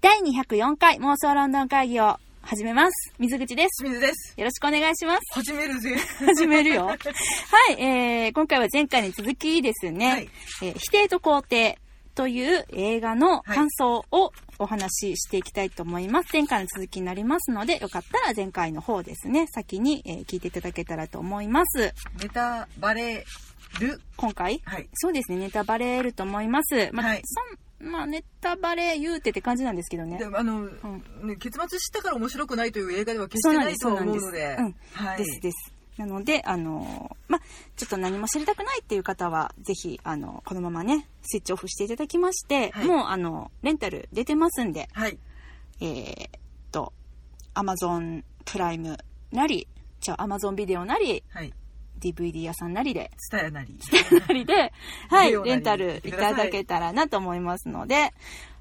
第204回妄想ロンドン会議を始めます。水口です。清水です。よろしくお願いします。始めるぜ。始めるよ。はい、えー、今回は前回に続きですね、はいえー否定と肯定という映画の感想をお話ししていきたいと思います。前回の続きになりますので、よかったら前回の方ですね、先に、えー聞いていただけたらと思います。ネタバレる？今回？はい。そうですね、ネタバレると思います。まあ、はいそんまあ、ネタバレ言うてって感じなんですけどねで。あの、ね、結末知ったから面白くないという映画では決してないと思うので。そうなんはい。ですです。なので、あのーまあ、ちょっと何も知りたくないっていう方は、ぜひ、あの、このままね、スイッチオフしていただきまして、はいもう、あの、レンタル出てますんで、はい。えーっと、アマゾンプライムなり、じゃあ、アマゾンビデオなり、はい。DVD 屋さんなりで、ツタヤなり。なりで、はい、レンタルいただけたらなと思いますので、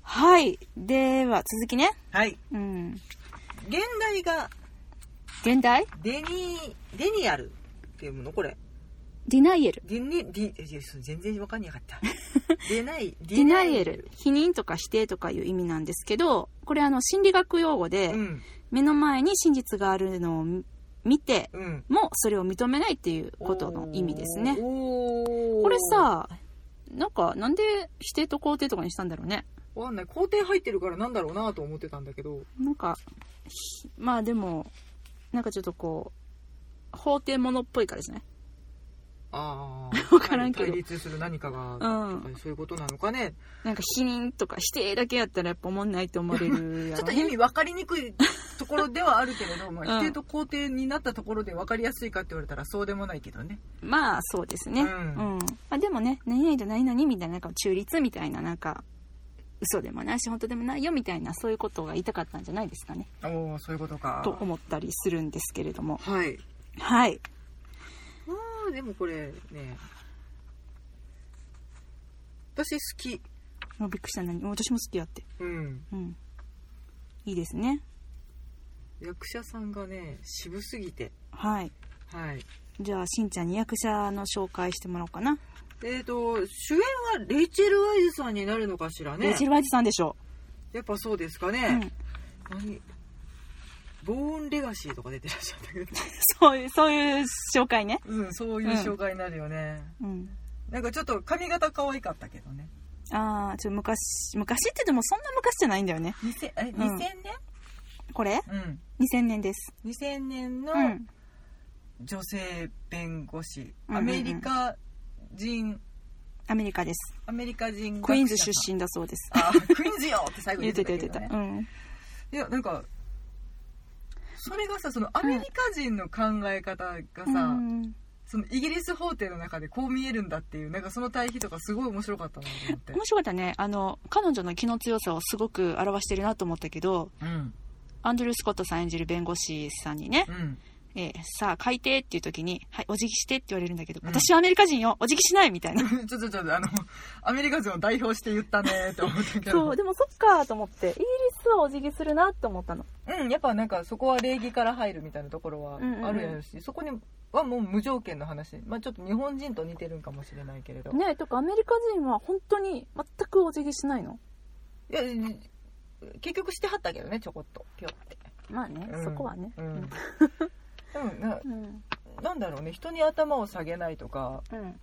はい。では、続きね。はい。うん。現代が現代？デニデニアルっていうもの？これ。ディナイエル。デニ、ディ、全然わかんなかった。デナイ、ディナイエル。否認とか否定とかいう意味なんですけど、これあの心理学用語で、うん。目の前に真実があるのを見見てうん。もそれを認めないっていうことの意味ですね。これ、さ、なんかなんで否定と肯定とかにしたんだろうね。わかんない。工程入ってるからなんだろうなと思ってたんだけど。なんか、ひまあでも、なんかちょっとこう、法廷ものっぽいからですね。ああ。わからんけど対立する何かが、うんそういうことなのかね。なんか否認とか否定だけやったらやっぱ思んないと思われるやろ、ね。ちょっと意味分かりにくいところではあるけれど、まあ、うん否定と肯定になったところで分かりやすいかって言われたらそうでもないけどね。まあそうですね。う。うんんまあ、でもね、何々と何々みたいな、なんか中立みたいな、なんか、嘘でもないし、本当でもないよみたいな、そういうことが言いたかったんじゃないですかね。おおそういうことか。と思ったりするんですけれども。はい。はい。まあ、でもこれね、私好き。もうびっくりした何？私も好きやって。うん。うん。いいですね。役者さんがね、渋すぎて。はい。はい。じゃあ、しんちゃんに役者の紹介してもらおうかな。えっ、と、主演はレイチェル・ワイズさんになるのかしらね。レイチェル・ワイズさんでしょやっぱそうですかう。ね。何？ボーン・レガシーとか出てらっしゃったけど。そういう、そういう紹介ね。うん、そういう紹介になるよね。うん。なんかちょっと髪型可愛かったけどね。ああ、ちょっと昔、昔って言ってもそんな昔じゃないんだよね。2000, えうん2000年これ？うん。?2000 年です。2000年のうん。女性弁護士。うんアメリカ人、アメリカです。アメリカ人クイーンズ出身。身だそうです。あ、クイーンズよって最後言にってた言ってた。言ってた。うん。いや、なんか、それがさ、そのアメリカ人の考え方がさ、うんそのイギリス法廷の中でこう見えるんだっていう、なんかその対比とかすごい面白かったなと思って。面白かったね。あの、彼女の気の強さをすごく表してるなと思ったけど、うん。アンドルー・スコットさん演じる弁護士さんにね、うん。えーさあ、改定っていう時に、はい、お辞儀してって言われるんだけど、うん私はアメリカ人よ、お辞儀しないみたいな。ちょっとちょっと、あの、アメリカ人を代表して言ったねって思ったけど。そう、でもそっかと思って、イギリはお辞儀するなって思ったの。うん、やっぱなんかそこは礼儀から入るみたいなところはうんうんうんあるやろし、そこにはもう無条件の話。まあちょっと日本人と似てるんかもしれないけれど。ねえ、とかアメリカ人は本当に全くお辞儀しないのいや、結局してはったけどね、ちょこっと。ぴょって。まあね、うんそこはね。うん。でもなうん。うん。なんだろうね、人に頭を下げないとか、うん。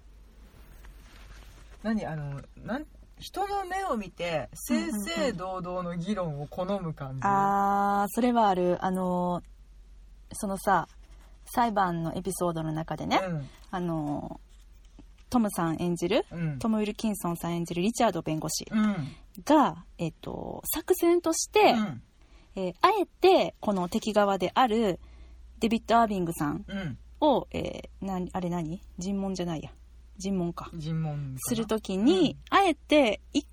何あの、なん、人の目を見て、正々堂々の議論を好む感じ。あー、それはある。あのー、そのさ、裁判のエピソードの中でね、あのー、トムさん演じる、うん。うん。トム・ウィルキンソンさん演じるリチャード弁護士うん。が、えっと、作戦として、うん。えーあえてこの敵側であるデビッド・アービングさんうん。を、えーなあれ何？尋問じゃないや尋問か。尋問するときに、あえて一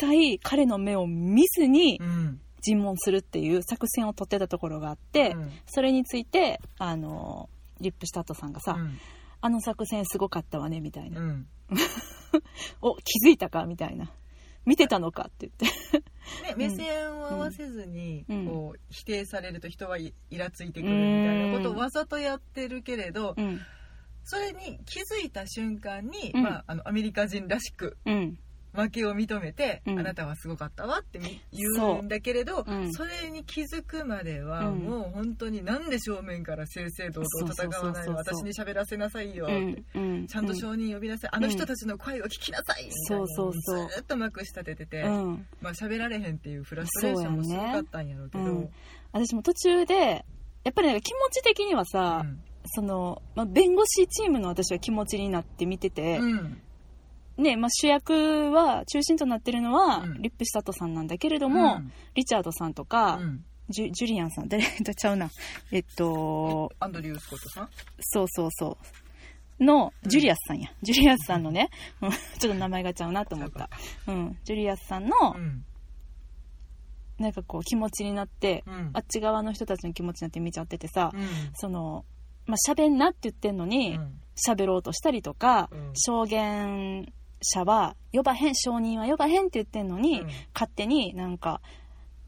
切彼の目を見ずにうん。尋問するっていう作戦を取ってたところがあって、うん。それについてあのリップシュタットさんがさ、うん。あの作戦すごかったわねみたいな、うん。お気づいたか？みたいな。見てたのか？って言って。ね、目線を合わせずに、うん。こう否定されると人はいイラついてくるみたいなことをわざとやってるけれど、うんそれに気づいた瞬間に、うん。まあ、あのアメリカ人らしくうん。負けを認めて、うん。あなたはすごかったわってみ言うんだけれどそ,、う。ん。れに気づくまでは、うん。もう本当になんで正面から正々堂々戦わないの？そうそうそうそう私に喋らせなさいようん。うん。ちゃんと承認呼びなさい、あの人たちの声を聞きなさいみたいなそうそうそう。ずっとまくし立ててて、うん。まあ喋られへんっていうフラストレーションもすごかったんやろうけど。そうやね。うん。私も途中でやっぱり気持ち的にはさ、うんその、まあ、弁護士チームの私は気持ちになって見てて、うん。ねまあ、主役は中心となってるのは、うん。リップシタトさんなんだけれども、うん。リチャードさんとか、うん。ジュジュリアンさん誰？とちゃうな。えっとアンドリュー・スコットさん？そうそうそう。のジュリアスさんや、ジュリアスさんのね、うん。ちょっと名前がちゃうなと思った、うん、ジュリアスさんのうん。なんかこう気持ちになって、うん。あっち側の人たちの気持ちになって見ちゃっててさ、うん。そのまあ喋んなって言ってんのに喋、ろうとしたりとか、うん。証言者は呼ばへん証人は呼ばへんって言ってんのに、うん。勝手になんか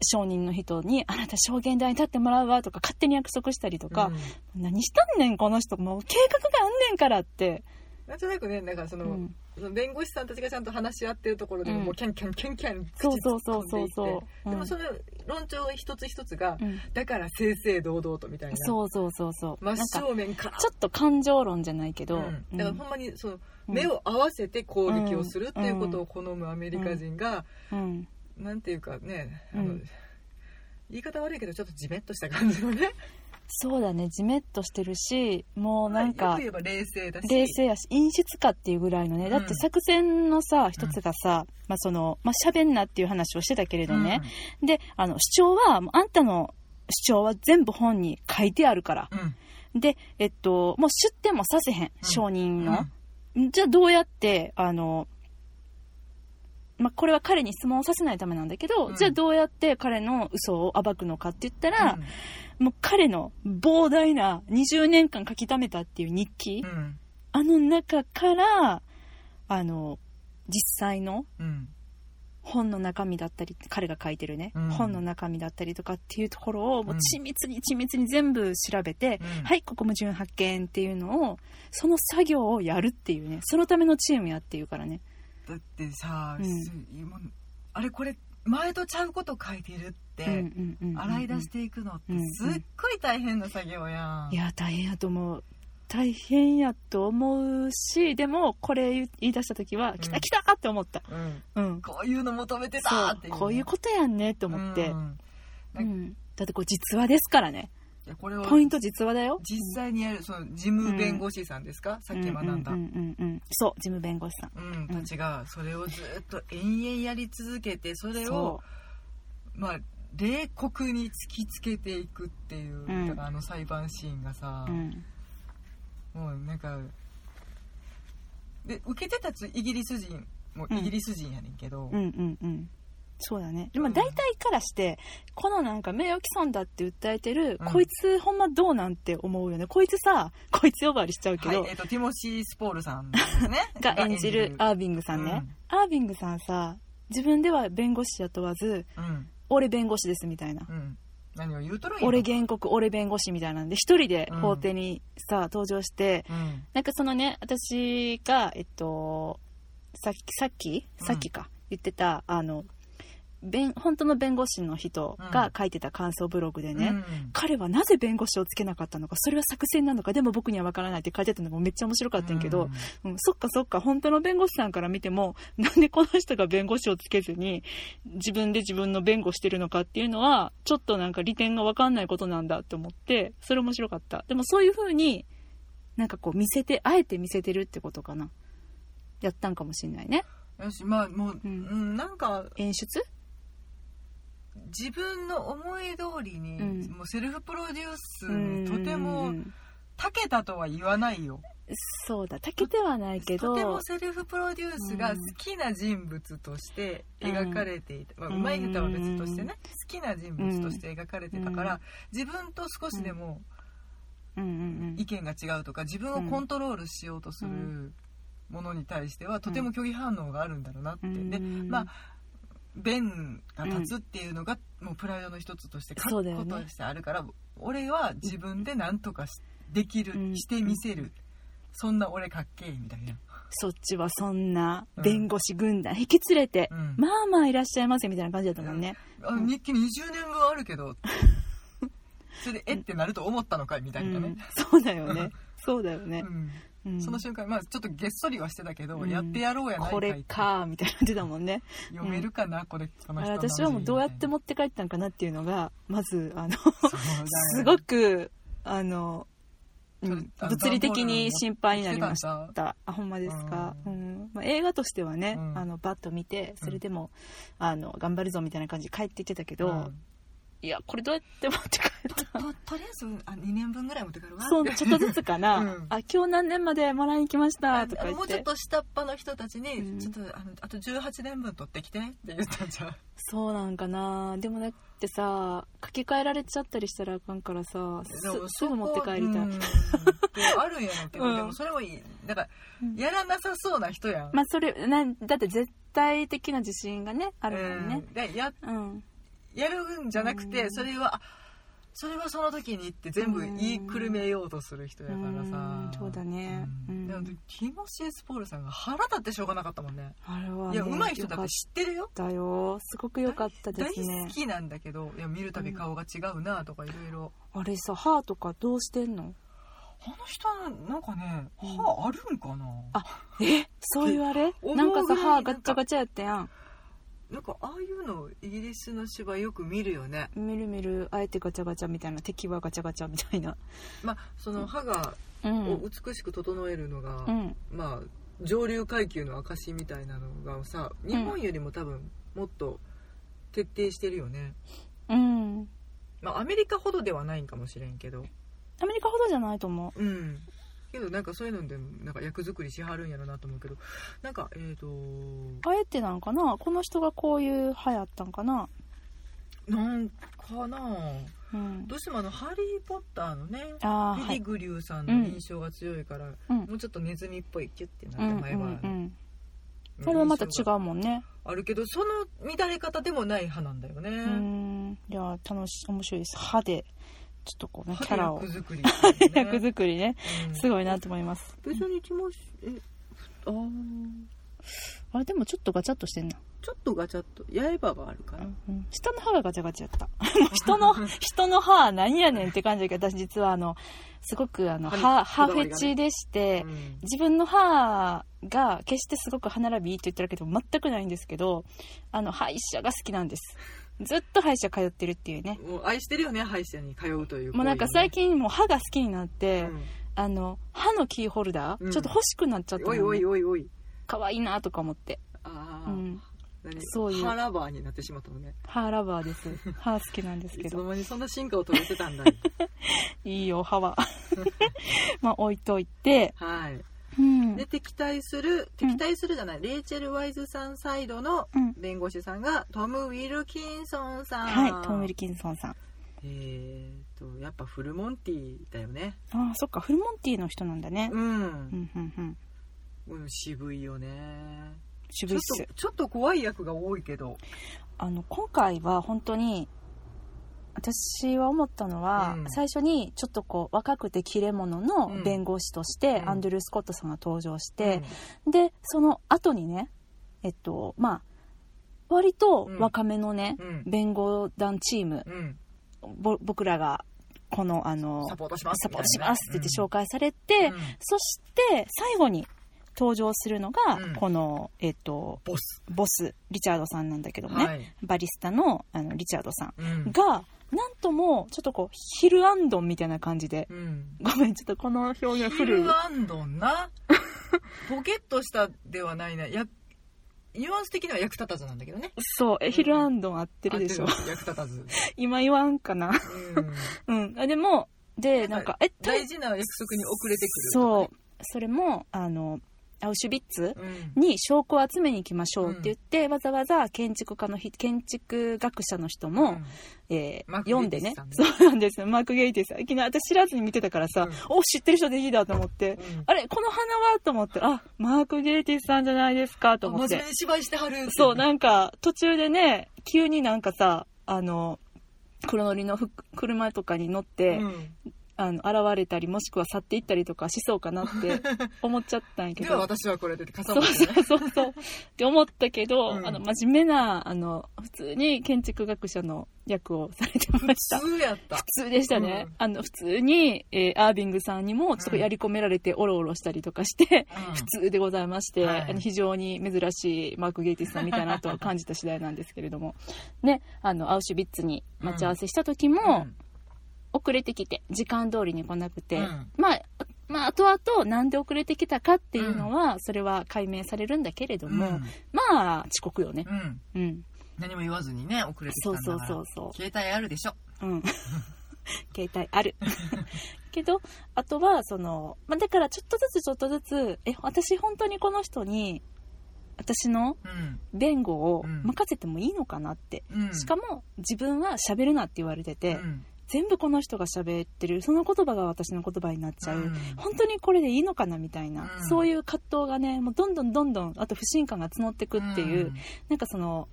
証人の人に「あなた証言台に立ってもらうわ」とか勝手に約束したりとか、何したんねんこの人もう計画があんねんからって、なんとなくねなんかその,、うん。その弁護士さんたちがちゃんと話し合ってるところでも、うん。もうキャンキャンキャンキャンそうそうそうそうそう。でもその論調一つ一つが、うん。だから正々堂々とみたいな。そうそうそうそう。真正面から。ちょっと感情論じゃないけど、うん。だからほんまにそのうん。目を合わせて攻撃をするっていうことを好むアメリカ人が、うん。なんていうかねあの、うん。言い方悪いけどちょっとジメッとした感じのねそうだね。ジメッとしてるしもうなんよかく言えば冷静だし。冷静やし陰湿かっていうぐらいのね。だって作戦のさ一つがさ、まあそのまあ喋んなっていう話をしてたけれどね、であの主張はあんたの主張は全部本に書いてあるから。うん。うんでえっともう出典もさせへん証人の、じゃあどうやってあのまあ、これは彼に質問をさせないためなんだけど、うん。じゃあどうやって彼の嘘を暴くのかって言ったら、もう彼の膨大な20年間書き溜めたっていう日記、うん。うんあの中からあの実際のうん。本の中身だったり彼が書いてるね、うん。本の中身だったりとかっていうところをもううん。緻密に緻密に全部調べて、うん。はいここ矛盾発見っていうのをその作業をやるっていうねそのためのチームやっていうからねだってさ、うん。す今あれこれ前とちゃうこと書いてるって、洗い出していくのってすっごい大変な作業やん、いや大変やと思う。大変やと思うしでもこれ言い出した時は、ん。来た来たって思った。うん、うん。こういうの求めてたってね、こういうことやんねって思って、うん。うん。だってこれ実話ですからねいやこれをポイント実話だよ。実際にやるその事務弁護士さんですか、さっき学んだ、ううんうんうんうんそう事務弁護士さん。うん、たちがそれをずっと延々やり続けてそれをまあ冷酷に突きつけていくっていう、うんだからあの裁判シーンがさ、うん。もうなんかで受けてたつイギリス人もうんイギリス人やねんけど、うんうんうんそうだね。でもうん。大体からしてこのなんか名誉毀損だって訴えてる、うん。こいつほんまどうなんて思うよね。こいつさこいつ呼ばわりしちゃうけど、はいえっとティモシー・スポールさんね。が演じるアービングさんね、アービングさんさ自分では弁護士や問わずうん。俺弁護士ですみたいな。うん。何を言うとるんや俺原告俺弁護士みたいなんで一人で法廷にさ、登場してうん。なんかそのね私がえっとさっきさっき？うんさっきか、言ってたあの弁本当の弁護士の人が書いてた感想ブログでね、うん彼はなぜ弁護士をつけなかったのかそれは作戦なのかでも僕には分からないって書いてたのがめっちゃ面白かったんやけど、うん。そっかそっか本当の弁護士さんから見ても なんでこの人が弁護士をつけずに自分で自分の弁護してるのかっていうのはちょっとなんか利点が分かんないことなんだって思ってそれ面白かった。でもそういう風になんかこう見せてあえて見せてるってことかな。やったんかもしんないね。よしまあもう、ううんんなんか演出？自分の思い通りに、うん。もうセルフプロデュースうんにとても長けたとは言わないよ。そうだ。たけてはないけど。とてもセルフプロデュースが好きな人物として描かれていた、まあ、うん。うまい下手は別としてね好きな人物として描かれてたから、自分と少しでも意見が違うとか自分をコントロールしようとするものに対してはとても拒否反応があるんだろうなって、うん。でまあ弁が立つっていうのがもうプライドの一つとして確そうだよね。固としてあるから、俺は自分で何とかしできる、うん。してみせる、そんな俺かっけえみたいな。そっちはそんな弁護士軍団引き連れて、うん。まあまあいらっしゃいませみたいな感じだったもんね。あ日記20年分あるけどそれでえってなると思ったのかいみたいなね。うん、そうだよね。そうだよねう。ん。うんその瞬間まあちょっとげっそりはしてたけど、うん。やってやろうやないかこれかみたいな感じだもんね。読めるかな、これこの人。の私はもうどうやっても持って帰ったんかなっていうのが、まず、あの、すごく、あの、物理的に心配になりました。あ、ほんまですか？ううん。まあ、映画としてはね、うん。あの、バッと見て、それでも、あの、頑張るぞみたいな感じで帰っていってたけど、うんいや、これどうやって持って帰った？ととりあえずあ2年分ぐらい持って帰るわ。そう、ちょっとずつかな。うん。あ、今日何年までもらいに来ました、とかもうちょってと下っ端の人たちに、うん。ちょっとあのあと18年分取ってきてって言ったんじゃん。そうなんかな。でもだってさ、書き換えられちゃったりしたらあかんからさ、すぐ持って帰りたい。ん。であるんやろうけど、うん。でもそれもいいだからうん。やらなさそうな人やん、まあそれなんだって絶対的な自信がねあるもんね。やうん、やるんじゃなくて、うん。それはあそれはその時にって全部言いくるめようとする人やからさ、うんそうだね。うん。うん。でもティモシー・スポールさんが腹立ってしょうがなかったもんね。あれは、ね、いや上手い人だって知ってるよ。よかったよ。すごく良かったで大すね。好きなんだけどいや見るたび顔が違うなとかいろいろ。あれさ歯とかどうしてんの？あの人なんかねうん。歯あるんかな、あえ？そういうあれ？なんかさ歯ガッチャガチャやったやんなんかああいうのイギリスの芝居よく見るよね。見る見る。あえてガチャガチャみたいな。敵はガチャガチャみたいな。まあその歯がうん。を美しく整えるのが、うん。まあ上流階級の証みたいなのがさ日本よりも多分もっと徹底してるよね、うん。まあアメリカほどではないんかもしれんけど。アメリカほどじゃないと思うんけどなんかそういうのでなんか役作りしはるんやろなと思うけどなんかえっ、とうあえてなんかなこの人がこういう歯やったんかな？なんかなうん。どうしてもあの「ハリー・ポッター」のねあーはい。リグリューさんの印象が強いから、うん。もうちょっとネズミっぽいキュッてなうんうんって前は、うん。それはまた違うもんね。あるけどその乱れ方でもない派なんだよね、いや楽し面白いです。歯でちょっとこうねキャラを。役作り、役作りね。うん。すごいなと思います。別に気もしえあー。あれでもちょっとガチャっとしてんな、ちょっとガチャっと。刃があるから、うん、下の歯がガチャガチャやった。人の人の歯何やねんって感じだけど私実はあのすごくあの歯に歯歯フェチでして、うん。自分の歯が決してすごく歯並びいいと言ってるわけでも全くないんですけどあの歯医者が好きなんですずっと歯医者通ってるっていうね。もう愛してるよね歯医者に通うというもうなんか最近、近もう歯が好きになって、うん。あの歯のキーホルダー、うん。ちょっと欲しくなっちゃったの、ね、おいおいおいおい。可愛いなとか思って、ああ、うん、何？そういう。歯ラバーになってしまったのね。歯ラバーです。歯好きなんですけいつのにそんな進化を遂げてたんだ。い いいよ歯は。まあ置いといて、はいうん。で敵対する敵対するじゃない、レイチェル・ワイズさんサイドのうん。弁護士さんがトム・ウィルキンソンさん。はいトム・ウィルキンソンさん。えーとやっぱフルモンティだよね。ああそっかフルモンティの人なんだね。うん、うんうんうん。うん渋いよね。ちょっ渋いっすとちょっと怖い役が多いけど。あの今回は本当に私は思ったのは、うん。最初にちょっとこう若くて切れ者のうん。弁護士として、うん。アンドリュー・スコットさんが登場して、でその後にねえっとまあ割と若めのね、うん。弁護団チームうん。ぼ僕らがこのあのサポートします。サポートしますって言って紹介介されて、うん。そして最後に登場するのが、うん。この、えっと、ボス、ボスリチャードさんなんだけどね、はい。バリスタのあのリチャードさんうん。がなんともちょっとこうヒルアンドンみたいな感じで。うん。ごめんちょっとこの表現ヒ古い。ルアンドンな？ポケットしたではないな。やニュアンス的には役立たずなんだけどね。そうえヒルアンドン合ってるでしょ。役立たず、今言わんかな。うん、うん。あでもでなんかえ大事な約束に遅れてくるそう。それもあのアウシュビッツうん。に証拠を集めに行きましょうって言って、わざわざ建築家の人建築学者の人も、うん。えー読んでね。そうなんです。よマーク・ゲイティスさん。いきなり私知らずに見てたからさ、うん。お知ってる人でいいだと思って、うん。あれこの花はと思ってあマーク・ゲイティスさんじゃないですかと思って。真面目に芝居してはる。そうなんか途中でね急になんかさあの黒乗りのふ車とかに乗って、うんああの現れたりもしくは去っていったりとかしそうかなって 思っちゃったんやけど。では私はこれで傘そう持ってねそうそう。そう。って思ったけど、うん。あの真面目なあの普通に建築学者の役をされてま普した。通やった。普通でしたね、うん。あの普通に、えーアービングさんにもちょっとやり込められてオロオロしたりとかして、うん。普通でございまして、はい。あの非常に珍しいマーク・ゲイティスさんみたいなと感じた次第なんですけれども。ね。あのアウシュビッツに待ち合わせした時も、遅れてきて時間通りに来なくて、うん。まあまあ後々なんで遅れてきたかっていうのは、それは解明されるんだけれども、うん。まあ遅刻よね。うん。うん。うん何も言わずにね遅れてきたそうんだからそうそうそう。携帯あるでしょ。うん。携帯ある。けど、あとは、その、まあ、だからちょっとずつちょっとずつ、え、私本当にこの人に、私のうん。弁護をうん。任せてもいいのかなって。うん。しかも、自分は喋るなって言われてて、うん全部この人が喋ってる、その言葉が私の言葉になっちゃう。うん。本当にこれでいいのかなみたいな、うん。そういう葛藤がね、もうどんどんどんどん、あと不信感が募ってくっていう、うん。なんかその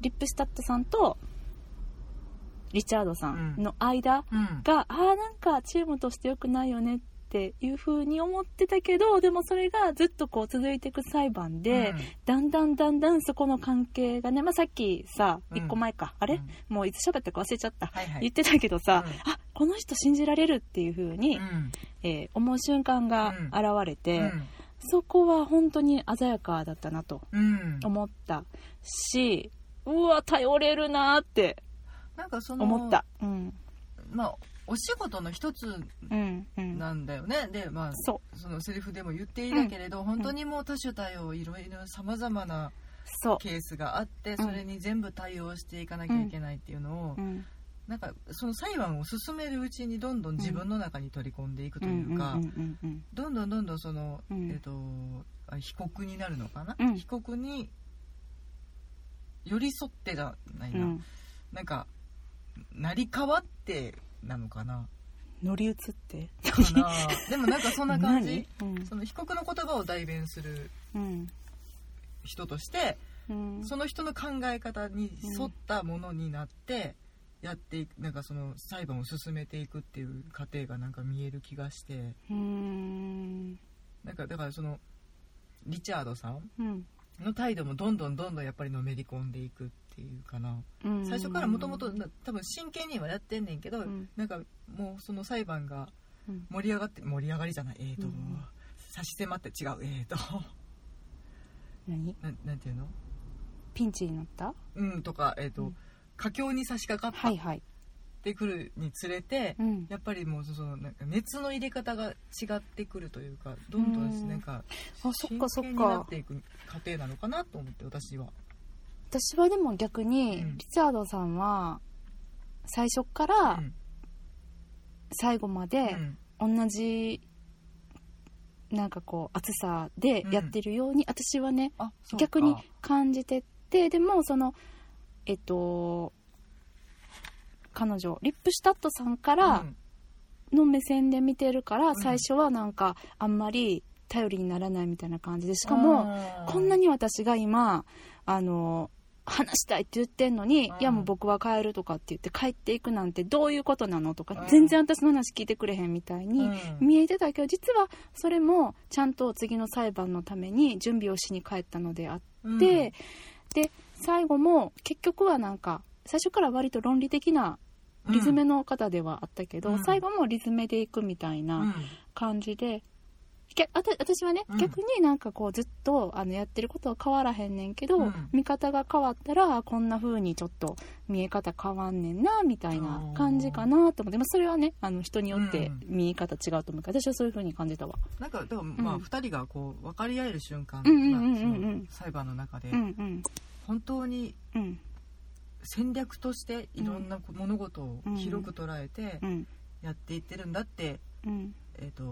リップスタッドさんとリチャードさんの間うん。が、ああなんかチームとして良くないよねっていう風に思ってたけどでもそれがずっとこう続いていく裁判で、うん。だんだんだんだんそこの関係がね、まあ、さっきさうん。1個前か、あれ、うん。もういつ喋ったか忘れちゃった、はいはい。言ってたけどさ、うん。あこの人信じられるっていう風に、うん。えー思う瞬間が現れて、うん。そこは本当に鮮やかだったなとうん。思ったしうわ頼れるなってなんかその思った。うん。まあお仕事の一つうんうん。なんだよね。でまあそそのセリフでも言っていたけれど、本当にもう多種多様いろいろさまざまなケースがあってうん。それに全部対応していかなきゃいけないっていうのを、うんなんかその裁判を進めるうちにどんどん自分の中に取り込んでいくというか、うんうんうんどんどんどんどんその、うん。えっとあ被告になるのかな、うん。被告に寄り添ってじゃないな、うん。なんか成り代わってなのかな？乗り移って。かな。でもなんかそんな感じ。何？その被告の言葉を代弁するうん。人としてうん。その人の考え方に沿ったものになってやっていくなんかその裁判を進めていくっていう過程がなんか見える気がして。うん。なんかだからそのリチャードさんうん。の態度もどんどんどんどんやっぱりのめり込んでいくっていうかな。うん。最初からもともと多分真剣にはやってんねんけど、うん。なんかもうその裁判がうん。盛り上がって盛り上がりじゃない？えーと、うん。差し迫って違う。えーと。何？なんなんていうの？ピンチになった？うんとかえーと、うん。佳境に差し掛かっはいはい。てくるにつれて、うん。やっぱりもうそのなんか熱の入れ方が違ってくるというかどんどうんんなんかあそっかそっ真剣になかっていく過程なのかなと思って私は。私はでも逆に、うん。リチャードさんは最初からうん。最後までうん。同じなんかこう熱さでやってるように、私はねあそうか。逆に感じててでもそのえっと彼女リップシュタットさんからうん。の目線で見てるから、ん。最初はなんかあんまり頼りにならないみたいな感じでしかもあー。こんなに私が今あの話したいって言ってんのに、うん。いやもう僕は帰るとかって言って帰っていくなんてどういうことなのとか、うん。全然私の話聞いてくれへんみたいにうん。見えてたけど、実はそれもちゃんと次の裁判のために準備をしに帰ったのであって、うん。で最後も結局はなんか最初から割と論理的なリズメの方ではあったけど、うん。最後もリズメでいくみたいな、うん。感じで私はね、うん。逆になんかこうずっとあのやってることは変わらへんねんけど、うん。見方が変わったらこんな風にちょっと見え方変わんねんなみたいな感じかなと思って、まあ、それはねあの人によってうん。見え方違うと思うから私はそういう風に感じたわ。なんかでもまあうん。2人がこう分かり合える瞬間が裁判の中で本当にうん。戦略としていろんな物事を広く捉えてうん。やっていってるんだってうんえっと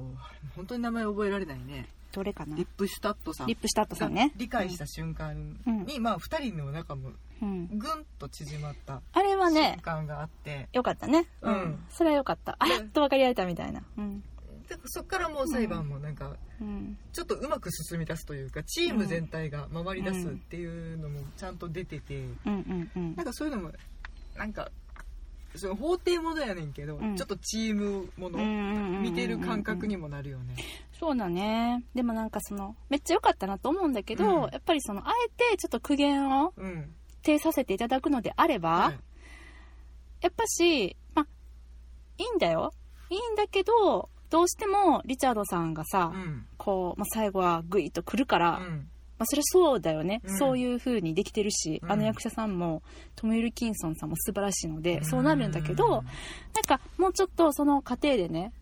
本当に名前覚えられないねどれかな？リップシュタットさんリップシュタットさがんね。理解した瞬間にまあ2人の中もうん、ぐんと縮まったあれはね瞬間があってよかったね。うん。うんそれはよかった。あやっと分かり合えたみたいな。うん。でそっからもう裁判もなんかうん。ちょっとうまく進み出すというかチーム全体が回り出すっていうのもちゃんと出てて、うんうんうんなんかそういうのもなんかその法廷ものやねんけど、うん。ちょっとチームもの、見てる感覚にもなるよね。そうだね。でもなんかそのめっちゃ良かったなと思うんだけど、うん。やっぱりそのあえてちょっと苦言をうん。呈させていただくのであれば、はい。やっぱしまあいいんだよ。いいんだけどどうしてもリチャードさんがさ、うん。こう、まあ、最後はグイッと来るから、うんまあ、それはそうだよね、うん。そういう風にできてるし、うん。あの役者さんもトム・ウィルキンソンさんも素晴らしいので、そうなるんだけど、なんかもうちょっとその過程でね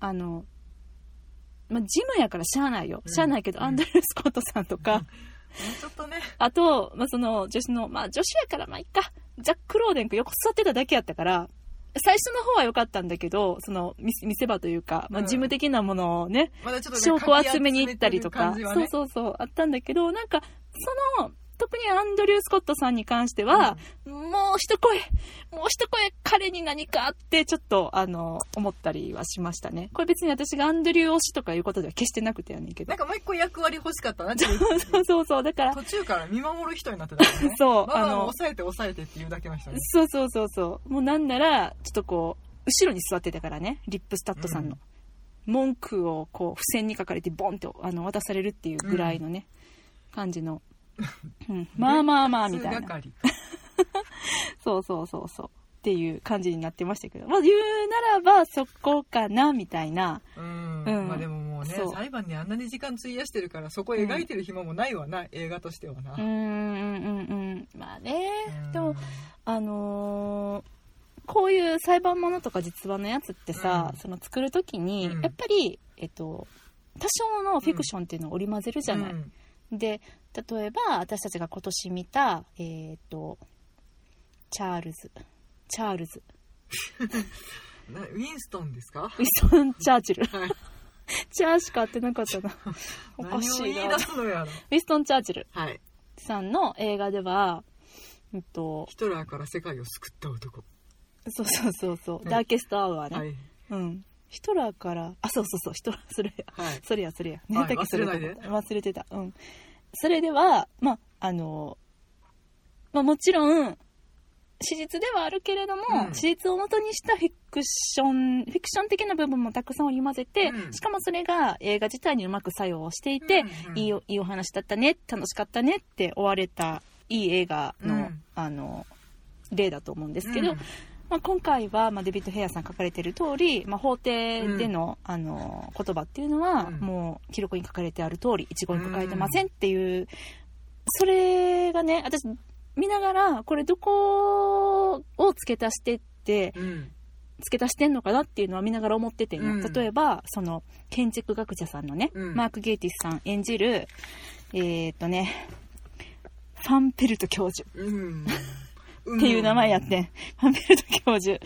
あの、まあ、ジムやからしゃあないよ、うん。しゃあないけど、うん。アンドリュー・スコットさんとか、もうちょっとね。あと、まあ、その女子のまあ女子やからまあいっか。ジャック・ローデン君横座ってただけやったから最初の方は良かったんだけどその見せ見せ場というか、まあ、うん。事務的なものをね、まだちょっとね証拠を集めに行ったりとか、ね。そうそうそう、あったんだけど、なんか、その、特にアンドリュー・スコットさんに関しては、もう一声、もう一声彼に何かあって、ちょっと、あの、思ったりはしましたね。これ別に私がアンドリュー推しとかいうことでは決してなくてやねんけど。なん。かもう一個役割欲しかったなっていう。そうそうそう、だから、途中から見守る人になってた。からねそう。まあの抑えて抑えてっていうだけの人ね。そうそうそうそう、もうなんなら、ちょっとこう、後ろに座ってたからね、リップスタッドさんの。文句をこう、付箋に書かれてボンってあの渡されるっていうぐらいのね、感じの。うん、まあまあまあみたいな。そうそうそうそう。っていう感じになってましたけど。まあ言うならばそこかな、みたいな。うん、うんまあでももうね裁判にあんなに時間費やしてるからそこ描いてる暇もないわな、映画としてはな、うーん、うん、うん、うん。まあね。でも、あのーこういう裁判ものとか実話のやつってさ、うんその作るときに、うんやっぱり、えっと、多少のフィクションっていうのを織り交ぜるじゃない。うんで、例えば私たちが今年見た、えっと、チャールズ。チャールズ。なウィンストンですか？ウィストン・チャーチル。はいチャーしか合ってなかったな。おか何しいなウィストン・チャーチルはいさんの映画では、うんと、ヒトラーから世界を救った男そうそうそうそう、はい Darkest Hour ね。はいうん。ヒトラーから、あ、そうそうそう、ヒトラー、それや。はいそれや、それや。い何だっけそれ忘れないで忘れてた。うん。それでは、まあ、あの、まあもちろん、史実ではあるけれども、うん史実を元にしたフィクション、フィクション的な部分もたくさん織り交ぜて、うんしかもそれが映画自体にうまく作用をしていて、うんうんいいおいいお話だったね、楽しかったねって終われたいい映画の、うんあの、例だと思うんですけど、うんまあ、今回は、まあ、デビッド・ヘアさん書かれている通り、まあ、法廷での,、あの言葉っていうのは、うん。もう記録に書かれてある通り一言に書かれてませんっていう、それがね私見ながらこれどこを付け足してってうん。付け足してんのかなっていうのは見ながら思っててね、うん。例えばその建築学者さんのね、うん。マーク・ゲイティスさん演じるえーっとねファンペルト教授。うんっていう名前やってん、ファンペルト教授。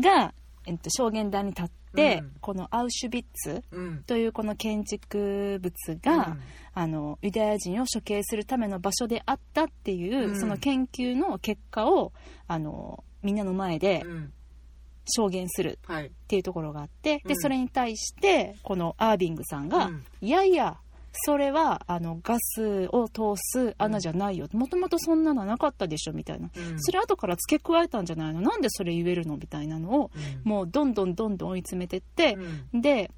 が、えっと、証言台に立って、うん。このアウシュビッツうん。というこの建築物が、あのユダヤ人を処刑するための場所であったっていう、うん。その研究の結果をあのみんなの前でうん。うん証言するはい。っていうところがあって、うん。でそれに対してこのアービングさんが、うん。いやいやそれはあのガスを通す穴じゃないよ。もともとそんなのなかったでしょみたいな。うん。それ後から付け加えたんじゃないの？なんでそれ言えるの？みたいなのをうん。もうどんどんどんどん追い詰めてってう、ん。で、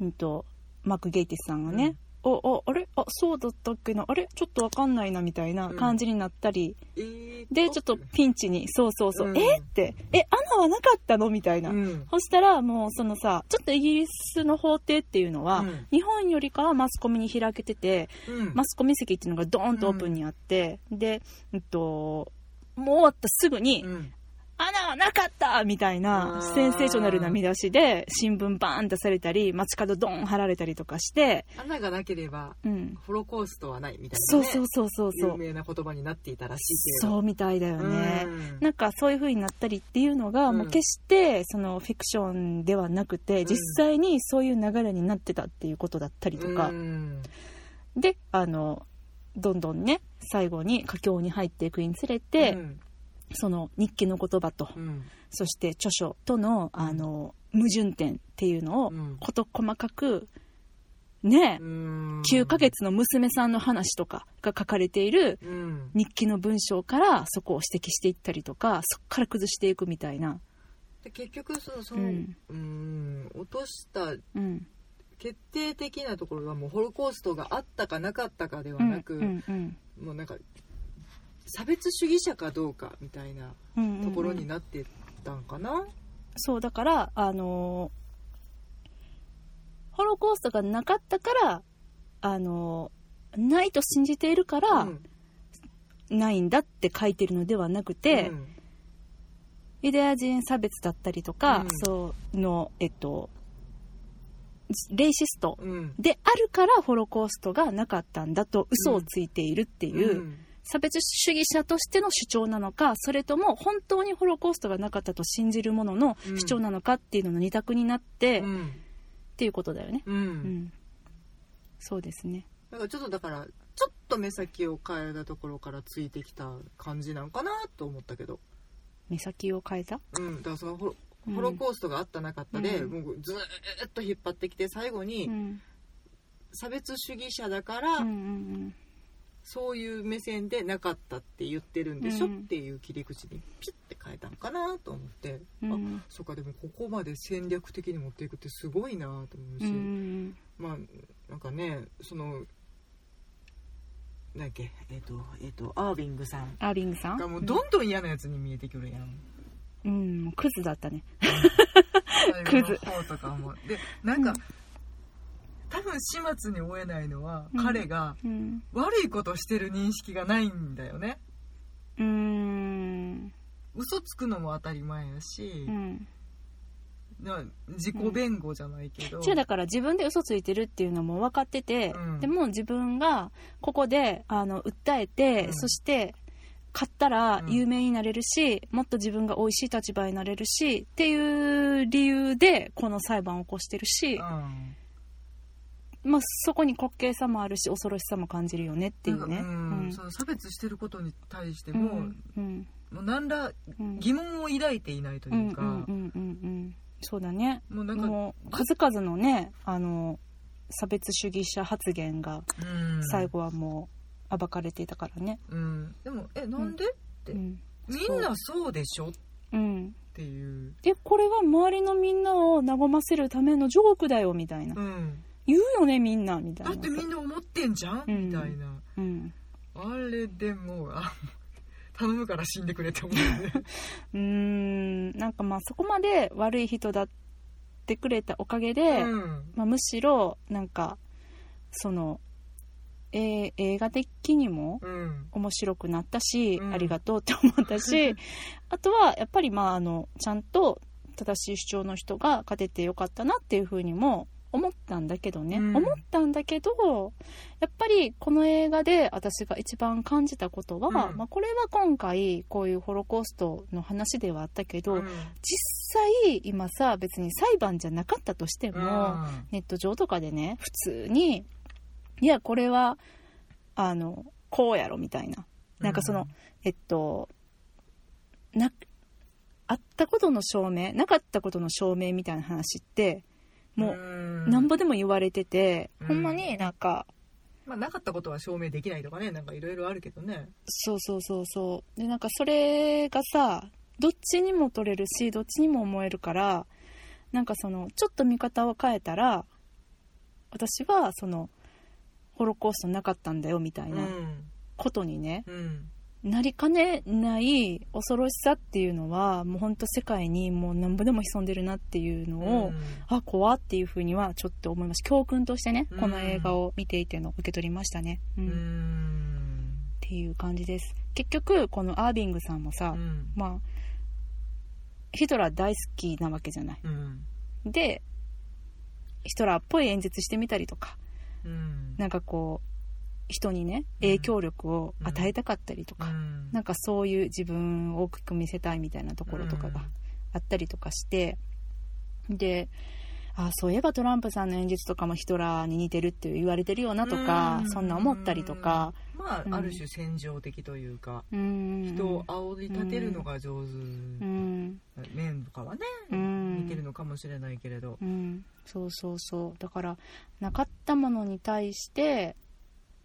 うんと、マーク・ゲイティスさんがね、おおあれ？あそうだったっけな？あれ？ちょっとわかんないなみたいな感じになったり、えーでちょっと。ピンチにそうそうそう、うん。え？って。え穴はなかったの？みたいな、うん。そしたらもうそのさちょっとイギリスの法廷っていうのは、うん。日本よりかはマスコミに開けてて、うん。マスコミ席っていうのがドーンとオープンにあって、で、うんと、もう終わったすぐに、うん穴はなかったみたいなセンセーショナルな見出しで新聞バーン出されたり街角ドン貼られたりとかして、穴がなければうん、ホロコーストはないみたいなね。そうそうそうそうそう。有名な言葉になっていたらしいそうみたいだよね、うん。なんかそういう風になったりっていうのが、うん。もう決してそのフィクションではなくて、ん。実際にそういう流れになってたっていうことだったりとか、うん。であのどんどんね最後に佳境に入っていくにつれて、うんその日記の言葉と、うん。そして著書とのあの矛盾点っていうのをうん。事細かくねう、ん。9ヶ月の娘さんの話とかが書かれているうん。日記の文章からそこを指摘していったりとか、そこから崩していくみたいな。で結局そのその、ううんん、落としたうん。決定的なところがもうホロコーストがあったかなかったかではうんなく、うんうん。もうなんか差別主義者かどうかみたいなうんうんうんところになってったんかな、そう、だから、あのーホロコーストがなかったから、あのーないと信じているから、うん。ないんだって書いてるのではなくて、うん。ユダヤ人差別だったりとか、うん。そうの、えっと、レイシストうん。であるからホロコーストがなかったんだと嘘をついているっていう、うん差別主義者としての主張なのかそれとも本当にホロコーストがなかったと信じるもののうん。主張なのかっていうのの二択になって、っうん。ていうことだよね。うん。うん、そうですね。だからちょっとだからちょっと目先を変えたところからついてきた感じなんかなと思ったけど、目先を変えた？うん、だからそのホロ,、うん。ホロコーストがあったなかったで、うん。もうずーっと引っ張ってきて最後にうん。差別主義者だから、うんうんそういう目線でなかったって言ってるんでしょ、うん。っていう切り口にピッて変えたんかなと思って、うん。あそうかでもここまで戦略的に持っていくってすごいなと思うし、うん。うんまあなんかねそのなんだっけ？えっ、とえっ、とアービングさん。アービングさん？がもうどんどん嫌なやつに見えてくるやん、うん、クズだったね。最後の方とかも。でなんか、多分始末に終えないのは、うん。彼がうん。悪いことしてる認識がないんだよね。うーん。嘘つくのも当たり前やしう、ん。な自己弁護じゃないけど、じゃあだから自分で嘘ついてるっていうのも分かってて、うん。でも自分がここであの訴えて、うん。そして勝ったらうん。有名になれるし、もっと自分が美味しい立場になれるしっていう理由でこの裁判を起こしてるし、うんまあ、そこに滑稽さもあるし恐ろしさも感じるよねっていうね。なんかうんその差別してることに対しても、うんうん。もう何らうん。疑問を抱いていないとうんいうか、うんうんうんうんそうだね。もうなんか数々のねあの差別主義者発言がうん。最後はもう暴かれていたからね。うん、でもえなんで、って。うん。みんなそうでしょ？っう。ん、ていう、でこれは周りのみんなを和ませるためのジョークだよみたいな、うん、言うよねみんなみたいな。だってみんな思ってんじゃん、うん。みたいな。うん。あれでもうあ 頼むから死んでくれって思うね。うーんなんかまあそこまで悪い人だってくれたおかげで、うん。まあ、むしろなんかその、えー映画的にもうん。面白くなったし、うん。ありがとうって思ったし あとはやっぱりまああのちゃんと正しい主張の人が勝ててよかったなっていうふうにも思ったんだけどね、うん。思ったんだけどやっぱりこの映画で私が一番感じたことは、うん。まあ、これは今回こういうホロコーストの話ではあったけど、うん。実際今さ別に裁判じゃなかったとしても、ネット上とかでね普通にいやこれはあのこうやろみたいな。なんかその、えっとなあったことの証明なかったことの証明みたいな話ってもううん。なんぼでも言われてて、うん。ほんまになんかまあ、なかったことは証明できないとかねなんかいろいろあるけどね。そうそうそうそう。でなんかそれがさどっちにも取れるしどっちにも思えるからなんかそのちょっと見方を変えたら私はそのホロコーストなかったんだよみたいなことにね、うんなりかねない恐ろしさっていうのはもうほんと世界にもうなんぼでも潜んでるなっていうのを、うん。あ怖っていうふうにはちょっと思います。教訓としてね、うん。この映画を見ていての受け取りましたね、うん。うっんていう感じです。結局このアービングさんもさ、うん。まあヒトラー大好きなわけじゃない。うん。でヒトラーっぽい演説してみたりとかうん。なんかこう人にね影響力を与えたかったりとか、うん。なんかそういう自分を大きく見せたいみたいなところとかがあったりとかして、であそういえばトランプさんの演説とかもヒトラーに似てるって言われてるよなとか、うん。そんな思ったりとか、まあ、うん。ある種戦場的というか、うん。人を煽り立てるのが上手。面とかはね、うん。似てるのかもしれないけれど。うん、そうそうそう。だからなかったものに対して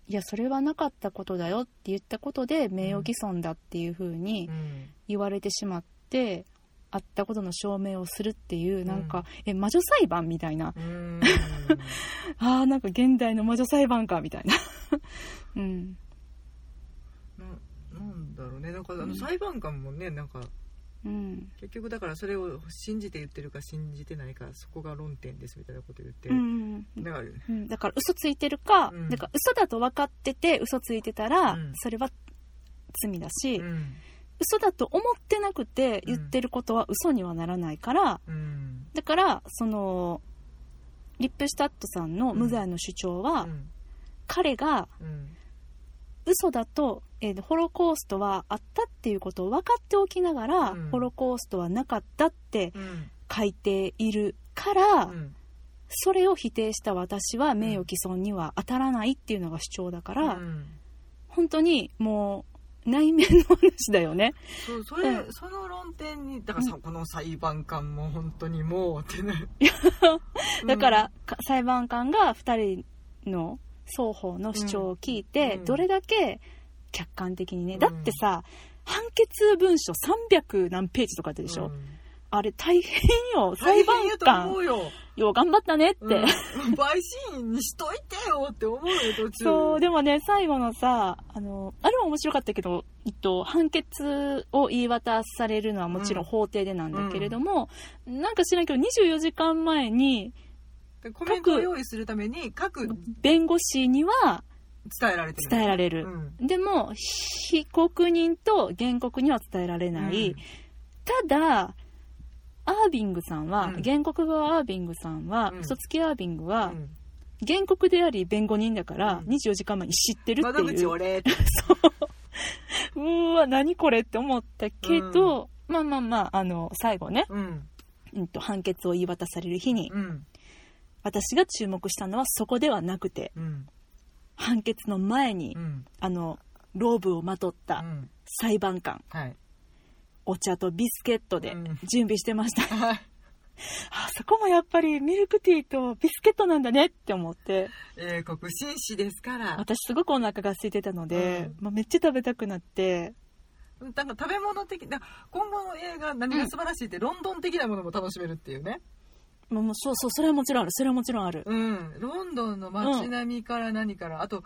いやそれはなかったことだよって言ったことで名誉毀損だっていう風にうん。言われてしまって、あったことの証明をするっていううん。なんか、え魔女裁判みたいな。うん。あーなんか現代の魔女裁判かみたいな。うん。ななんだろうね。なんかあうんの裁判官もねなんかうん。結局だからそれを信じて言ってるか信じてないかそこが論点ですみたいなこと言って、うんだからうん、だから嘘ついてるか、うん。だから嘘だと分かってて嘘ついてたら、うん。それは罪だし、うん。嘘だと思ってなくて言ってることは嘘にはならないから、うん。だからそのリップシュタットさんの無罪の主張は、うん。彼がうん。嘘だと、えーホロコーストはあったっていうことを分かっておきながら、うん。ホロコーストはなかったってうん。書いているから、うん。それを否定した私は名誉毀損には当たらないっていうのが主張だから、うん。本当にもう内面の話だよね。そうそれ、うん。その論点にだからさ、この裁判官も本当にもうってね。だから、か裁判官が2人の双方の主張を聞いて、うん。どれだけ客観的にね、うん。だってさ判決文書300何ページとかでしょ、うん。あれ大変よ。裁判官よ、よう頑張ったねって、うん、陪審員にしといてよって思うよ途中。そうでもね最後のさあのあれは面白かったけど、えっと、判決を言い渡されるのはもちろんうん。法廷でなんだけれども、なんか知らんけど24時間前にでコメントを用意するために各弁護士には伝えられてる。伝えられる、うん。でも被告人と原告には伝えられない、うん。ただアービングさんは、うん。原告側アービングさんは、うん。嘘つきアービングは、うん。原告であり弁護人だから、うん。24時間前に知ってるって窓いう。口俺。ってうーわ何これって思ったけど、まあまあまああの最後ね、うん。うん、と判決を言い渡される日に、うん。私が注目したのはそこではなくてうん判決の前に、うん。あのローブをまとったうん。裁判官はい。お茶とビスケットでうん。準備してました、はい。あそこもやっぱりミルクティーとビスケットなんだねって思って。英国紳士ですから。私すごくお腹が空いてたので、うん。まあ、めっちゃ食べたくなって。なんか食べ物的な今後の映画何が素晴らしいって、ロンドン的なものも楽しめるっていうねもうそうそうそれはもちろんあるそれはもちろんある、うん。ロンドンの街並みから何から、あと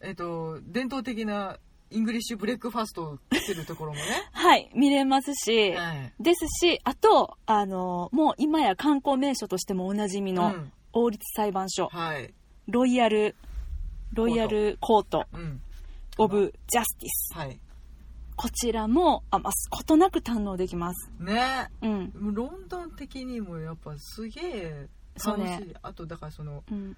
えっ、と伝統的な English breakfast をしてるところもね。はい見れますし、はい。ですしあとあのもう今や観光名所としてもおなじみのうん。王立裁判所、はい。 Royalロイヤルコート。うんオブジャスティスはいこちらもあ、まあ、ことなく堪能できます。ね。うん。もうロンドン的にもやっぱすげえ楽しい、ね。あとだからそのうん。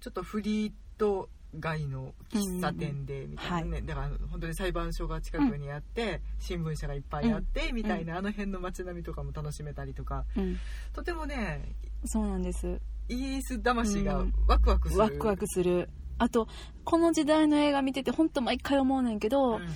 ちょっとフリート街の喫茶店でみたいなね、だから本当に裁判所が近くにあって、新聞社がいっぱいあって、みたいな、あの辺の街並みとかも楽しめたりとか。うん。とてもねそうなんです。イギリス魂がうん。ワクワクする、ワクワクする。あとこの時代の映画見てて本当毎回思うねんけど、うん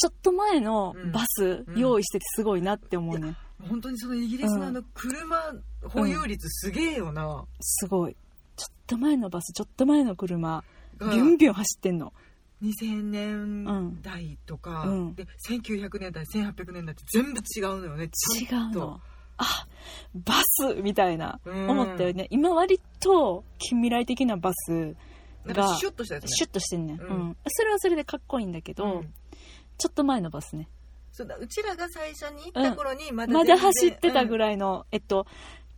ちょっと前のバスうん。用意しててすごいなって思うね、ん、本当にそのイギリスのあの車保有率すげえよな、すごい。ちょっと前のバスちょっと前の車ビがュンビュン走ってんの。2000年代とか、うん。で1900年代1800年代って全部違うのよね。違うの。あバスみたいな。うん。思ったよね。今割と近未来的なバスがかシュッとしたやつね。シュッとしてんね。ん、ううんん。それはそれでかっこいいんだけど、うんちょっと前のバスね。そうだうちらが最初に行った頃にまだまだ走ってたぐらい、の、えっと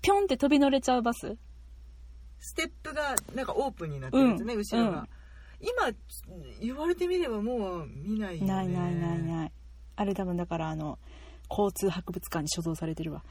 ピョンって飛び乗れちゃうバス。ステップがなんかオープンになってるやつね、うん。後ろが、うん。今言われてみればもう見ないよね。ないないないない。あれ多分だからあの交通博物館に所蔵されてるわ。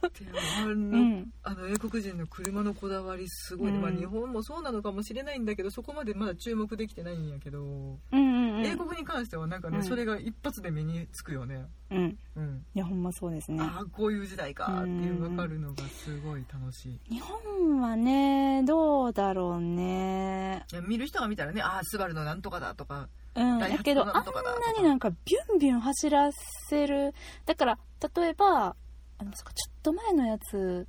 あの,、うん。あの英国人の車のこだわりすごい、うん。まあ、日本もそうなのかもしれないんだけどそこまでまだ注目できてないんやけど、うんうんうん。英国に関してはなんかね、うん。それが一発で目につくよね。うん。うん。いやほんまそうですね。ああこういう時代かっていう分かるのがすごい楽しい。日本はねどうだろうね。いや見る人が見たらねああスバルのなんとかだとかうん、だけど、あんなになんかビュンビュン走らせる。だから、例えば、あの、ちょっと前のやつ、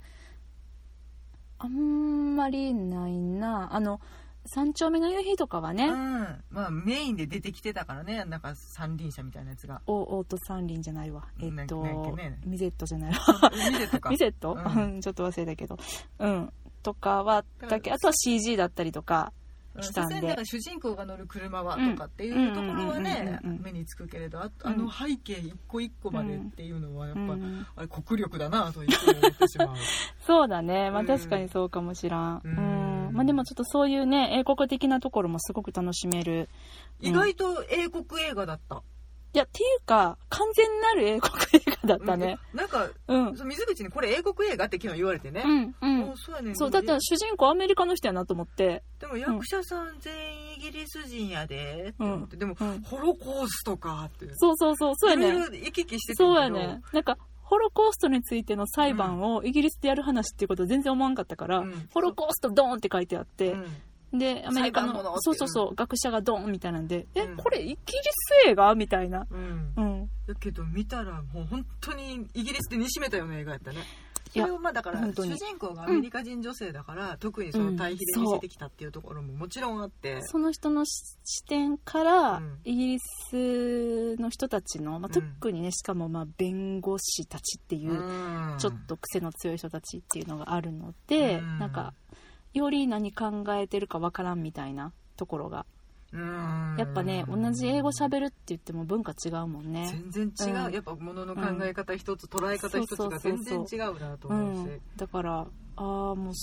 あんまりないな。あの、三丁目の夕日とかはね、うん、まあメインで出てきてたからね。なんか三輪車みたいなやつが。おオート三輪じゃないわ。えっと、ね、ミゼットじゃないわ。ミゼットか。ミゼット、うん、ちょっと忘れたけど。うん。とかはだけあとは CG だったりとかしたんで。主人公が乗る車はとかっていうところはね目につくけれどああの背景一個一個までっていうのはやっぱ、あれ国力だなというふうに思ってしまう。そうだね。まあ確かにそうかもしらん。うん。まあでもちょっとそういうね英国的なところもすごく楽しめる、意外と英国映画だったいや、っていうか、完全なる英国映画だったね。うん、なんか、うん、水口にこれ英国映画って昨日言われてね。うん、うん。そうやねそう、だって主人公アメリカの人やなと思って。でも役者さん全員イギリス人やで、って思って。でも、ホロコーストかって。そうそうそう、そうやね。いろいろ行き来してそうやね。なんか、ホロコーストについての裁判をイギリスでやる話っていうこと全然思わんかったから、ホロコーストドーンって書いてあって、で、アメリカの、そうそうそう、学者がドンみたいなんで、え、これイギリス映画？みたいな。うん。うん。だけど見たらもう本当にイギリスで煮しめたような映画やったね。それをまあだから主人公がアメリカ人女性だから、特にその対比で見せてきたっていうところももちろんあって、その人の視点から、イギリスの人たちの、まあ、特にねしかもまあ弁護士たちっていう、ちょっと癖の強い人たちっていうのがあるので、なんかより何考えてるかわからんみたいなところが。やっぱね同じ英語しゃべるって言っても文化違うもんね。全然違う、うん、やっぱものの考え方一つ、うん、捉え方一つが全然違うなと思うし、うん、だからああもう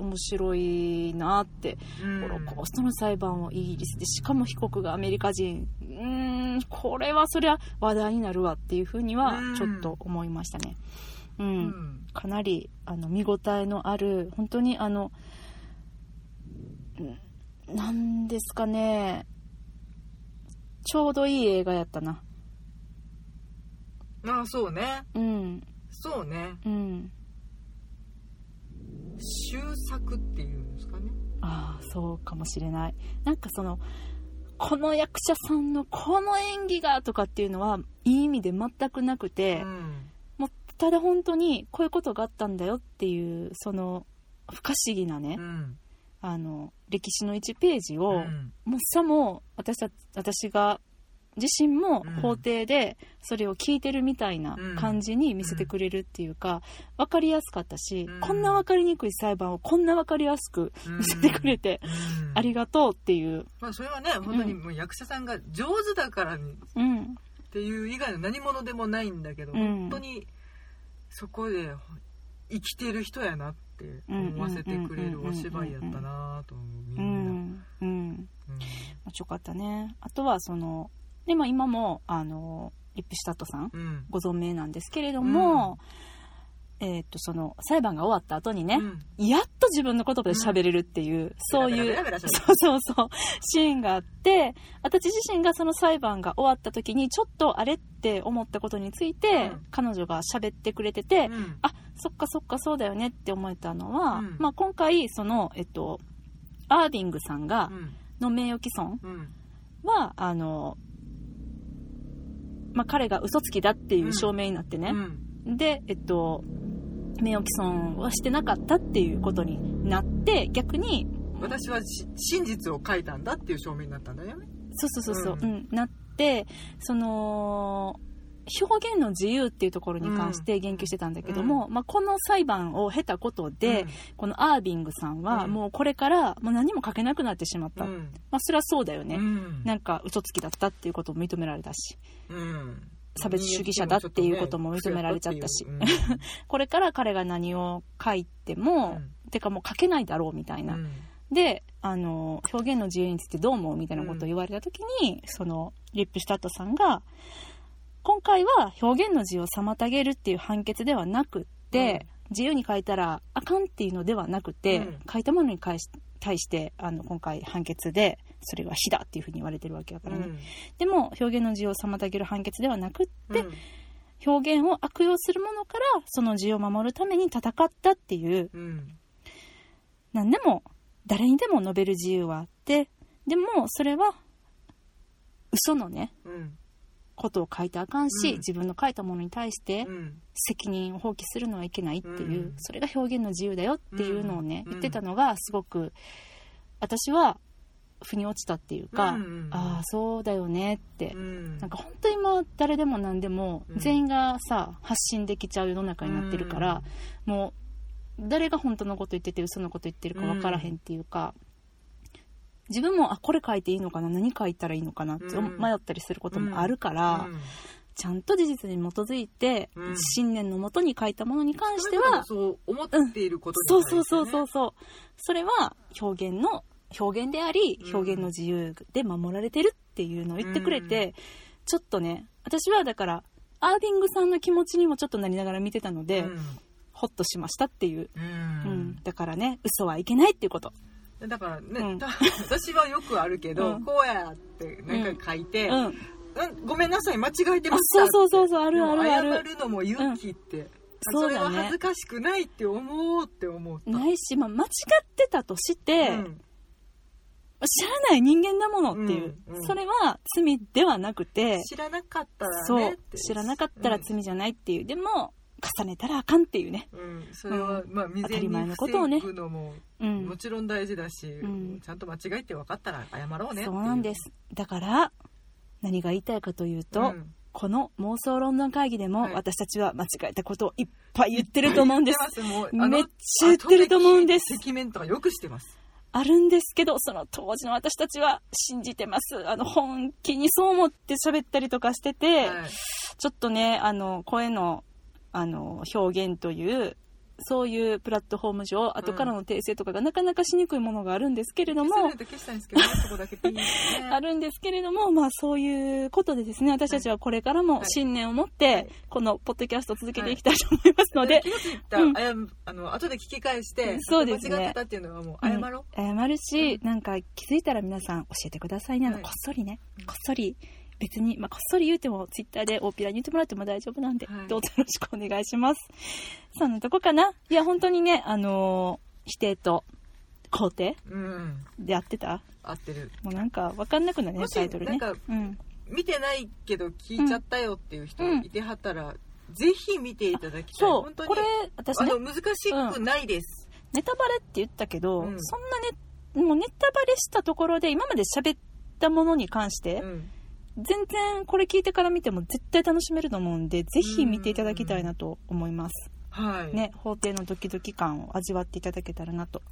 面白いなって、ホロコーストの裁判をイギリスでしかも被告がアメリカ人。うんこれはそりゃ話題になるわっていうふうにはちょっと思いましたね。うん、かなりあの見応えのある本当にあのなんですかね。ちょうどいい映画やったな。ああ、そうね。うん。そうね。うん。終作っていうんですかね。ああ、そうかもしれない。なんかその、この役者さんのこの演技がとかっていうのはいい意味で全くなくて、うん、もうただ本当にこういうことがあったんだよっていうその不可思議なね、うん、あの歴史の1ページを、うん、もうさも私た私が自身も法廷でそれを聞いてるみたいな感じに見せてくれるっていうか分かりやすかったし、こんな分かりにくい裁判をこんな分かりやすく見せてくれてありがとうっていう、まあ、それはね本当にもう役者さんが上手だからっていう以外の何者でもないんだけど、本当にそこで生きてる人やなって思わせてくれるお芝居やったなと思うみんな。うん、面白かったね。あとはそのでも今もあのリップシュタットさん、うん、ご存命なんですけれども、うん、えっ、とその裁判が終わった後にね、うん、やっと自分の言葉で喋れるっていう、そういうそうそうそうシーンがあって私自身がその裁判が終わった時にちょっとあれって思ったことについて、彼女が喋ってくれてて、あそっかそっかそうだよねって思えたのは、うん、まあ、今回その、えっと、アービングさんが、の名誉毀損は、あの、まあ、彼が嘘つきだっていう証明になってね、で、えっと、名誉毀損はしてなかったっていうことになって逆に私は真実を書いたんだっていう証明になったんだよね。そうそうそうそう、うん、うん、なってその表現の自由っていうところに関して言及してたんだけども、うん、まあ、この裁判を経たことで、うん、このアービングさんはもうこれからもう何も書けなくなってしまった、うん、まあ、それはそうだよね、なんか嘘つきだったっていうことも認められたし、差別主義者だっていうことも認められちゃったし、これから彼が何を書いても、てかもう書けないだろうみたいな。であの表現の自由についてどう思うみたいなことを言われた時に、そのリップシュタットさんが今回は表現の自由を妨げるっていう判決ではなくって、うん、自由に書いたらあかんっていうのではなくて、うん、書いたものに対してあの今回判決でそれは非だっていうふうに言われてるわけだからね、うん、でも表現の自由を妨げる判決ではなくって、表現を悪用するものからその自由を守るために戦ったっていう、何でも誰にでも述べる自由はあってでもそれは嘘のね、うんことを書いてあかんし、うん。自分の書いたものに対してうん。責任を放棄するのはいけないっていう、うん。それが表現の自由だよっていうのをね、うん。言ってたのがすごく私は腑に落ちたっていうか、うんああそうだよねって、うん。なんか本当に今誰でも何でもうん。全員がさ発信できちゃう世の中になってるから、もう誰が本当のこと言ってて嘘のこと言ってるか分からへんっていうか、自分もあこれ書いていいのかな何書いたらいいのかなってうん。迷ったりすることもあるから、うん。ちゃんと事実に基づいて、うん。信念のもとに書いたものに関してはがそう思っていることそうそうそうそうそう。それは表現の表現でありうん。表現の自由で守られてるっていうのを言ってくれて、ちょっとね私はだからアービングさんの気持ちにもちょっとなりながら見てたので、うん。ホッとしましたっていう、ううんん。だからね嘘はいけないっていうことだからね、うん。た私はよくあるけど、うん。こうやってなんか書いて、うん。うん。ごめんなさい間違えてまあしたそうそうそうそうあるあるあでも謝るるのも勇気って、うん。それは恥ずかしくないって思うって思った、ないし、まあ、間違ってたとして、うん。知らない人間だものっていう、うんうん。それは罪ではなくて知らなかったらそうねって知らなかったら罪じゃないっていう、でも重ねたらあかんっていうね。うん、うんそれは、まあ未当たり然に前のことをね。防ぐのもうん。もちろん大事だし、ん。ちゃんと間違いって分かったら謝ろうね。そうなんです。だから何が言いたいかというと、うん。この妄想ロンドン会議でもはい。私たちは間違えたことをいっぱい言ってると思うんです。言ってます。もうあのめっちゃ言ってると思うんです。赤面とかよくしてます。あるんですけどその当時の私たちは信じてます。あの本気にそう思って喋ったりとかしてて、はい。ちょっとねあの声のあの表現というそういうプラットフォーム上後からの訂正とかがなかなかしにくいものがあるんですけれども、消せると消したいん。ですけどねそこだけピーってねあるんですけれども、まあそういうことでですね、私たちはこれからもはい。信念を持っはてい、このポッドキャストを続けていきたいと思いますので、気がついた、うん。あの後で聞き返してそうですね。間違ってたっていうのはもう謝ろう、うん。謝るし、なんか気づいたら皆さん教えてくださいね。あのはい。こっそりね、こっそり、別に、まあ、こっそり言うても、ツイッターで大っぴらに言ってもらっても大丈夫なんで、はいどうぞよろしくお願いします。そんなとこかな。いや、本当にね、あのー否定と肯定うん。で合ってた？合ってる。もうなんかわかんなくなるねタイトルね。なんかうん。見てないけど聞いちゃったよっていう人うんいてはったら、ぜひ見ていただきたい。本当、に。これ、私ねあの、難しくないです、ネタバレって言ったけど、うん。そんなね、もうネタバレしたところで、今まで喋ったものに関して、うん全然これ聞いてから見ても絶対楽しめると思うんで、ぜひ見ていただきたいなと思います。はい、ね、法廷のドキドキ感を味わっていただけたらなと。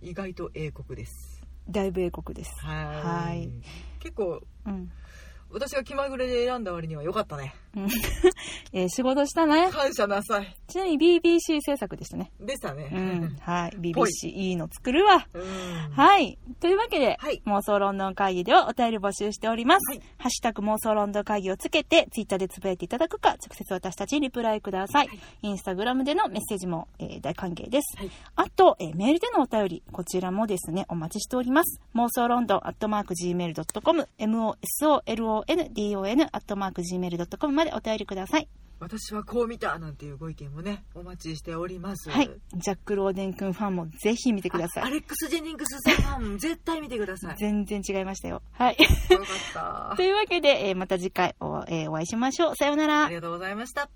意外と英国ですだいぶ英国です。はいはい結構うん。私が気まぐれで選んだ割には良かったねうん えー仕事したね。感謝なさいちなみに BBC 制作でしたね。でしたねうん。はい。ぽい BBC いいの作るわ。うんはい。というわけで、はい妄想ロンドン会議ではお便り募集しております。はいハッシュタグ妄想ロンドン会議をつけて、ツイッターでつぶやいていただくか、直接私たちにリプライください。はいインスタグラムでのメッセージも、えー大歓迎です。はいあと、えーメールでのお便り、こちらもですね、お待ちしております。妄想ロンドンアットマーク Gmail.com、mosolondon アットマーク Gmail.com までお便りください。私はこう見たなんていうご意見もねお待ちしておりますはい。ジャック・ローデン君ファンもぜひ見てください。あアレックス・ジェニングスさん絶対見てください全然違いましたよ。はい。よかった というわけで、えーまた次回お,、えーお会いしましょう。さようならあり。がとうございました